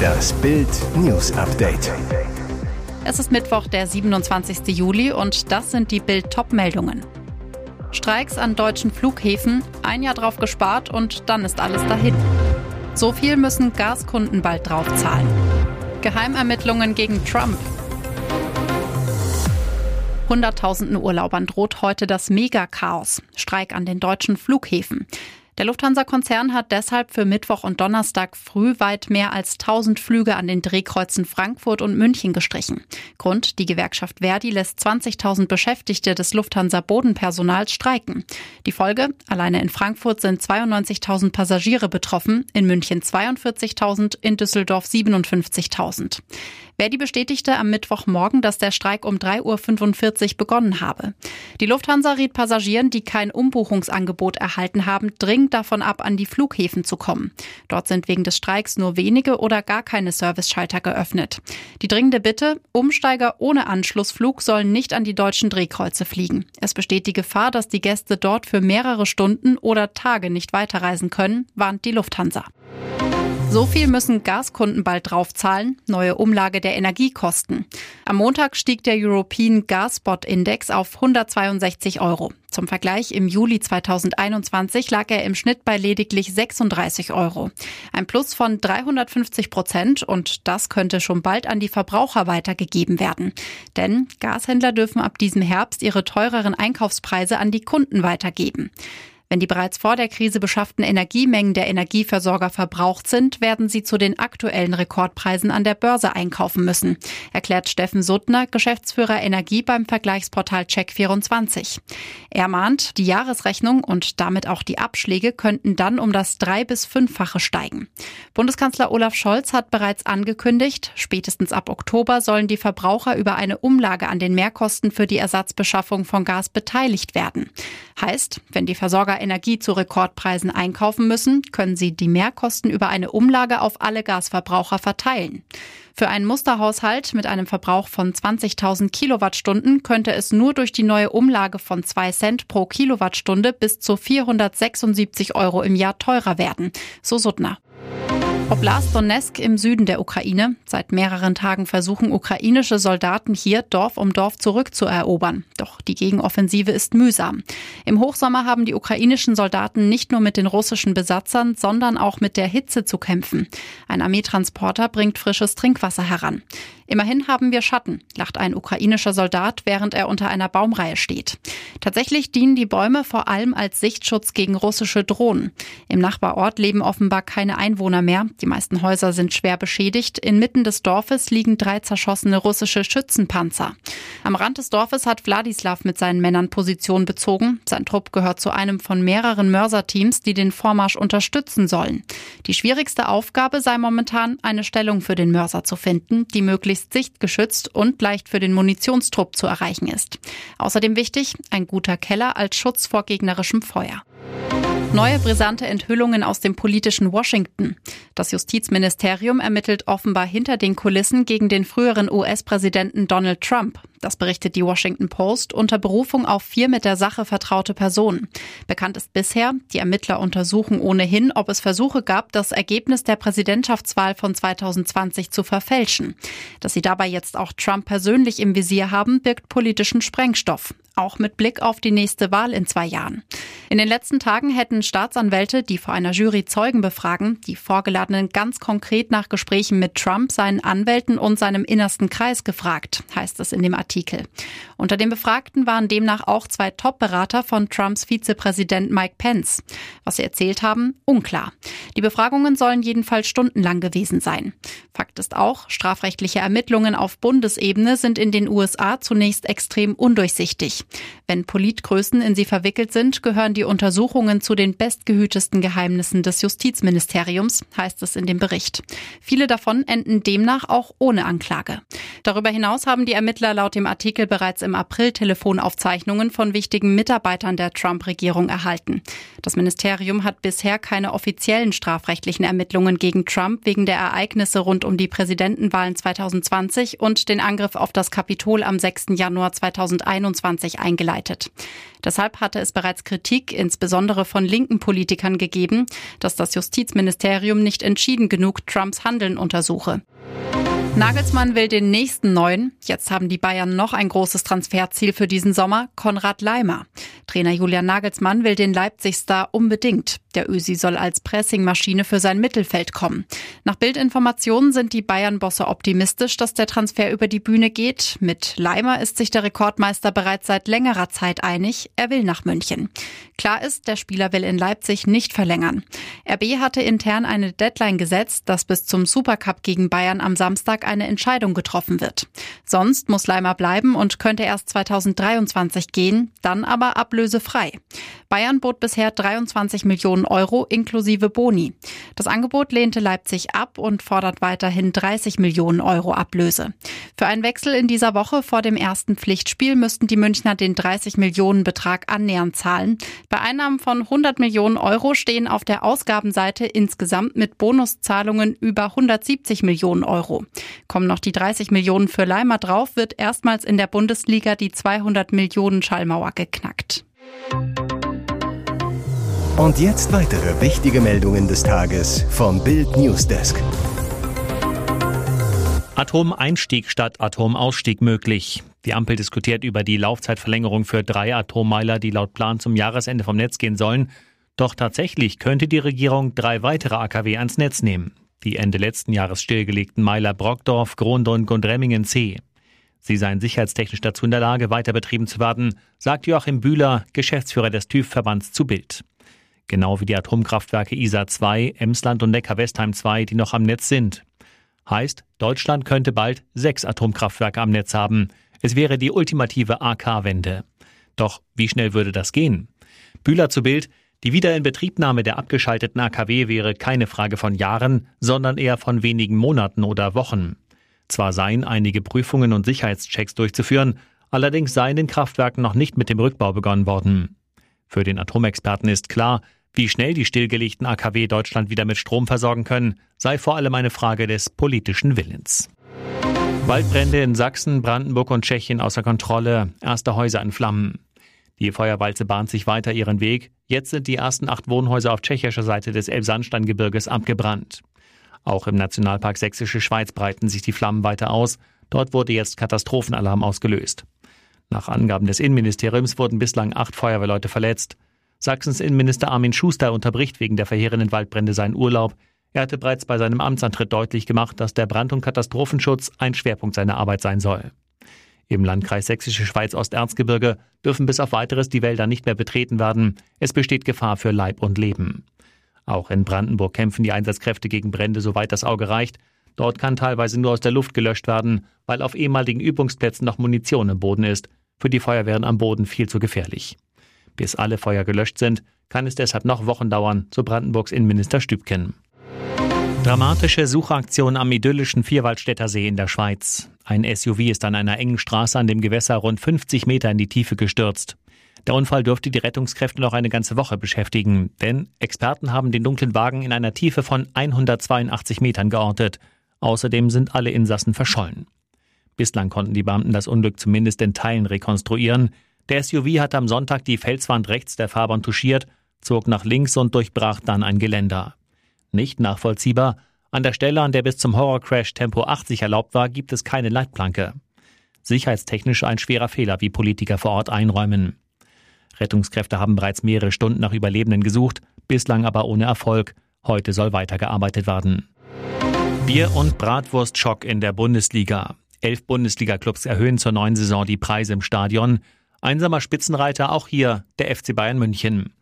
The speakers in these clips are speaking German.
Das Bild News Update. Es ist Mittwoch, der 27. Juli und das sind die Bild Top-Meldungen. Streiks an deutschen Flughäfen, ein Jahr drauf gespart und dann ist alles dahin. So viel müssen Gaskunden bald draufzahlen. Geheimermittlungen gegen Trump. Hunderttausenden Urlaubern droht heute das Megachaos. Streik an den deutschen Flughäfen. Der Lufthansa-Konzern hat deshalb für Mittwoch und Donnerstag früh weit mehr als 1000 Flüge an den Drehkreuzen Frankfurt und München gestrichen. Grund, die Gewerkschaft Verdi lässt 20.000 Beschäftigte des Lufthansa-Bodenpersonals streiken. Die Folge, alleine in Frankfurt sind 92.000 Passagiere betroffen, in München 42.000, in Düsseldorf 57.000. Verdi bestätigte am Mittwochmorgen, dass der Streik um 3.45 Uhr begonnen habe. Die Lufthansa riet Passagieren, die kein Umbuchungsangebot erhalten haben, dringend davon ab, an die Flughäfen zu kommen. Dort sind wegen des Streiks nur wenige oder gar keine Serviceschalter geöffnet. Die dringende Bitte, Umsteiger ohne Anschlussflug sollen nicht an die deutschen Drehkreuze fliegen. Es besteht die Gefahr, dass die Gäste dort für mehrere Stunden oder Tage nicht weiterreisen können, warnt die Lufthansa. So viel müssen Gaskunden bald draufzahlen. Neue Umlage der Energiekosten. Am Montag stieg der European Gas Spot Index auf 162 Euro. Zum Vergleich im Juli 2021 lag er im Schnitt bei lediglich 36 Euro. Ein Plus von 350 Prozent und das könnte schon bald an die Verbraucher weitergegeben werden. Denn Gashändler dürfen ab diesem Herbst ihre teureren Einkaufspreise an die Kunden weitergeben. Wenn die bereits vor der Krise beschafften Energiemengen der Energieversorger verbraucht sind, werden sie zu den aktuellen Rekordpreisen an der Börse einkaufen müssen, erklärt Steffen Suttner, Geschäftsführer Energie beim Vergleichsportal Check24. Er mahnt, die Jahresrechnung und damit auch die Abschläge könnten dann um das drei- bis fünffache steigen. Bundeskanzler Olaf Scholz hat bereits angekündigt, spätestens ab Oktober sollen die Verbraucher über eine Umlage an den Mehrkosten für die Ersatzbeschaffung von Gas beteiligt werden. Heißt, wenn die Versorger Energie zu Rekordpreisen einkaufen müssen, können sie die Mehrkosten über eine Umlage auf alle Gasverbraucher verteilen. Für einen Musterhaushalt mit einem Verbrauch von 20.000 Kilowattstunden könnte es nur durch die neue Umlage von 2 Cent pro Kilowattstunde bis zu 476 Euro im Jahr teurer werden, so Suttner. Oblast Donetsk im Süden der Ukraine. Seit mehreren Tagen versuchen ukrainische Soldaten hier Dorf um Dorf zurückzuerobern. Doch die Gegenoffensive ist mühsam. Im Hochsommer haben die ukrainischen Soldaten nicht nur mit den russischen Besatzern, sondern auch mit der Hitze zu kämpfen. Ein Armeetransporter bringt frisches Trinkwasser heran. Immerhin haben wir Schatten, lacht ein ukrainischer Soldat, während er unter einer Baumreihe steht. Tatsächlich dienen die Bäume vor allem als Sichtschutz gegen russische Drohnen. Im Nachbarort leben offenbar keine Einwohner mehr. Die meisten Häuser sind schwer beschädigt. Inmitten des Dorfes liegen drei zerschossene russische Schützenpanzer. Am Rand des Dorfes hat Wladislav mit seinen Männern Position bezogen. Sein Trupp gehört zu einem von mehreren Mörserteams, die den Vormarsch unterstützen sollen. Die schwierigste Aufgabe sei momentan, eine Stellung für den Mörser zu finden, die möglichst sichtgeschützt und leicht für den Munitionstrupp zu erreichen ist. Außerdem wichtig, ein guter Keller als Schutz vor gegnerischem Feuer. Neue brisante Enthüllungen aus dem politischen Washington. Das Justizministerium ermittelt offenbar hinter den Kulissen gegen den früheren US-Präsidenten Donald Trump. Das berichtet die Washington Post unter Berufung auf vier mit der Sache vertraute Personen. Bekannt ist bisher, die Ermittler untersuchen ohnehin, ob es Versuche gab, das Ergebnis der Präsidentschaftswahl von 2020 zu verfälschen. Dass sie dabei jetzt auch Trump persönlich im Visier haben, birgt politischen Sprengstoff auch mit Blick auf die nächste Wahl in zwei Jahren. In den letzten Tagen hätten Staatsanwälte, die vor einer Jury Zeugen befragen, die Vorgeladenen ganz konkret nach Gesprächen mit Trump, seinen Anwälten und seinem innersten Kreis gefragt, heißt es in dem Artikel. Unter den Befragten waren demnach auch zwei Top-Berater von Trumps Vizepräsident Mike Pence. Was sie erzählt haben, unklar. Die Befragungen sollen jedenfalls stundenlang gewesen sein. Fakt ist auch, strafrechtliche Ermittlungen auf Bundesebene sind in den USA zunächst extrem undurchsichtig. Wenn Politgrößen in sie verwickelt sind, gehören die Untersuchungen zu den bestgehütesten Geheimnissen des Justizministeriums, heißt es in dem Bericht. Viele davon enden demnach auch ohne Anklage. Darüber hinaus haben die Ermittler laut dem Artikel bereits im April Telefonaufzeichnungen von wichtigen Mitarbeitern der Trump-Regierung erhalten. Das Ministerium hat bisher keine offiziellen strafrechtlichen Ermittlungen gegen Trump wegen der Ereignisse rund um die Präsidentenwahlen 2020 und den Angriff auf das Kapitol am 6. Januar 2021 2021 eingeleitet. Deshalb hatte es bereits Kritik, insbesondere von linken Politikern, gegeben, dass das Justizministerium nicht entschieden genug Trumps Handeln untersuche. Nagelsmann will den nächsten neuen. Jetzt haben die Bayern noch ein großes Transferziel für diesen Sommer, Konrad Leimer. Trainer Julian Nagelsmann will den Leipzig-Star unbedingt. Der Ösi soll als Pressingmaschine für sein Mittelfeld kommen. Nach Bildinformationen sind die Bayern-Bosse optimistisch, dass der Transfer über die Bühne geht. Mit Leimer ist sich der Rekordmeister bereits seit längerer Zeit einig. Er will nach München. Klar ist, der Spieler will in Leipzig nicht verlängern. RB hatte intern eine Deadline gesetzt, dass bis zum Supercup gegen Bayern am Samstag eine Entscheidung getroffen wird. Sonst muss Leimer bleiben und könnte erst 2023 gehen, dann aber ablösefrei. Bayern bot bisher 23 Millionen Euro inklusive Boni. Das Angebot lehnte Leipzig ab und fordert weiterhin 30 Millionen Euro Ablöse. Für einen Wechsel in dieser Woche vor dem ersten Pflichtspiel müssten die Münchner den 30 Millionen Betrag annähernd zahlen. Bei Einnahmen von 100 Millionen Euro stehen auf der Ausgabenseite insgesamt mit Bonuszahlungen über 170 Millionen Euro. Kommen noch die 30 Millionen für Leimer drauf, wird erstmals in der Bundesliga die 200 Millionen Schallmauer geknackt. Und jetzt weitere wichtige Meldungen des Tages vom Bild Newsdesk. Atomeinstieg statt Atomausstieg möglich. Die Ampel diskutiert über die Laufzeitverlängerung für drei Atommeiler, die laut Plan zum Jahresende vom Netz gehen sollen. Doch tatsächlich könnte die Regierung drei weitere AKW ans Netz nehmen. Die Ende letzten Jahres stillgelegten Meiler Brockdorf, Grondunk und Remmingen C. Sie seien sicherheitstechnisch dazu in der Lage, weiter betrieben zu werden, sagt Joachim Bühler, Geschäftsführer des TÜV-Verbands zu Bild. Genau wie die Atomkraftwerke ISA 2, Emsland und Neckar-Westheim 2, die noch am Netz sind. Heißt, Deutschland könnte bald sechs Atomkraftwerke am Netz haben. Es wäre die ultimative AK-Wende. Doch wie schnell würde das gehen? Bühler zu Bild, die Wiederinbetriebnahme der abgeschalteten AKW wäre keine Frage von Jahren, sondern eher von wenigen Monaten oder Wochen. Zwar seien einige Prüfungen und Sicherheitschecks durchzuführen, allerdings seien den Kraftwerken noch nicht mit dem Rückbau begonnen worden. Für den Atomexperten ist klar, wie schnell die stillgelegten AKW Deutschland wieder mit Strom versorgen können, sei vor allem eine Frage des politischen Willens. Waldbrände in Sachsen, Brandenburg und Tschechien außer Kontrolle, erste Häuser in Flammen. Die Feuerwalze bahnt sich weiter ihren Weg. Jetzt sind die ersten acht Wohnhäuser auf tschechischer Seite des Elbsandsteingebirges abgebrannt. Auch im Nationalpark Sächsische Schweiz breiten sich die Flammen weiter aus. Dort wurde jetzt Katastrophenalarm ausgelöst. Nach Angaben des Innenministeriums wurden bislang acht Feuerwehrleute verletzt. Sachsens Innenminister Armin Schuster unterbricht wegen der verheerenden Waldbrände seinen Urlaub. Er hatte bereits bei seinem Amtsantritt deutlich gemacht, dass der Brand- und Katastrophenschutz ein Schwerpunkt seiner Arbeit sein soll. Im Landkreis Sächsische Schweiz Osterzgebirge dürfen bis auf weiteres die Wälder nicht mehr betreten werden. Es besteht Gefahr für Leib und Leben. Auch in Brandenburg kämpfen die Einsatzkräfte gegen Brände, soweit das Auge reicht. Dort kann teilweise nur aus der Luft gelöscht werden, weil auf ehemaligen Übungsplätzen noch Munition im Boden ist. Für die Feuerwehren am Boden viel zu gefährlich. Bis alle Feuer gelöscht sind, kann es deshalb noch Wochen dauern, so Brandenburgs Innenminister Stübken. Dramatische Suchaktion am idyllischen Vierwaldstätter See in der Schweiz. Ein SUV ist an einer engen Straße an dem Gewässer rund 50 Meter in die Tiefe gestürzt. Der Unfall dürfte die Rettungskräfte noch eine ganze Woche beschäftigen, denn Experten haben den dunklen Wagen in einer Tiefe von 182 Metern geortet. Außerdem sind alle Insassen verschollen. Bislang konnten die Beamten das Unglück zumindest in Teilen rekonstruieren. Der SUV hat am Sonntag die Felswand rechts der Fahrbahn touchiert, zog nach links und durchbrach dann ein Geländer. Nicht nachvollziehbar, an der Stelle, an der bis zum Horrorcrash Tempo 80 erlaubt war, gibt es keine Leitplanke. Sicherheitstechnisch ein schwerer Fehler, wie Politiker vor Ort einräumen. Rettungskräfte haben bereits mehrere Stunden nach Überlebenden gesucht, bislang aber ohne Erfolg. Heute soll weitergearbeitet werden. Bier- und Bratwurstschock in der Bundesliga. Elf Bundesliga-Clubs erhöhen zur neuen Saison die Preise im Stadion. Einsamer Spitzenreiter auch hier der FC Bayern München.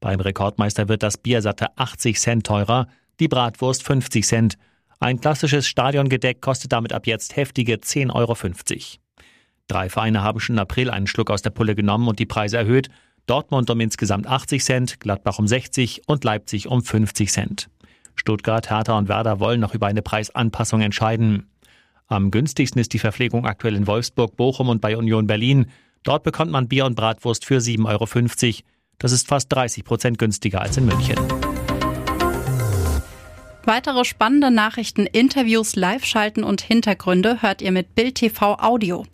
Beim Rekordmeister wird das Bier satte 80 Cent teurer, die Bratwurst 50 Cent. Ein klassisches Stadiongedeck kostet damit ab jetzt heftige 10,50 Euro. Drei Vereine haben schon im April einen Schluck aus der Pulle genommen und die Preise erhöht. Dortmund um insgesamt 80 Cent, Gladbach um 60 und Leipzig um 50 Cent. Stuttgart, Hertha und Werder wollen noch über eine Preisanpassung entscheiden. Am günstigsten ist die Verpflegung aktuell in Wolfsburg, Bochum und bei Union Berlin. Dort bekommt man Bier und Bratwurst für 7,50 Euro. Das ist fast 30 Prozent günstiger als in München. Weitere spannende Nachrichten, Interviews, Live-Schalten und Hintergründe hört ihr mit Bild TV Audio.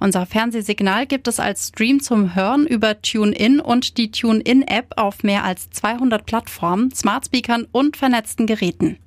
Unser Fernsehsignal gibt es als Stream zum Hören über TuneIn und die TuneIn-App auf mehr als 200 Plattformen, Smartspeakern und vernetzten Geräten.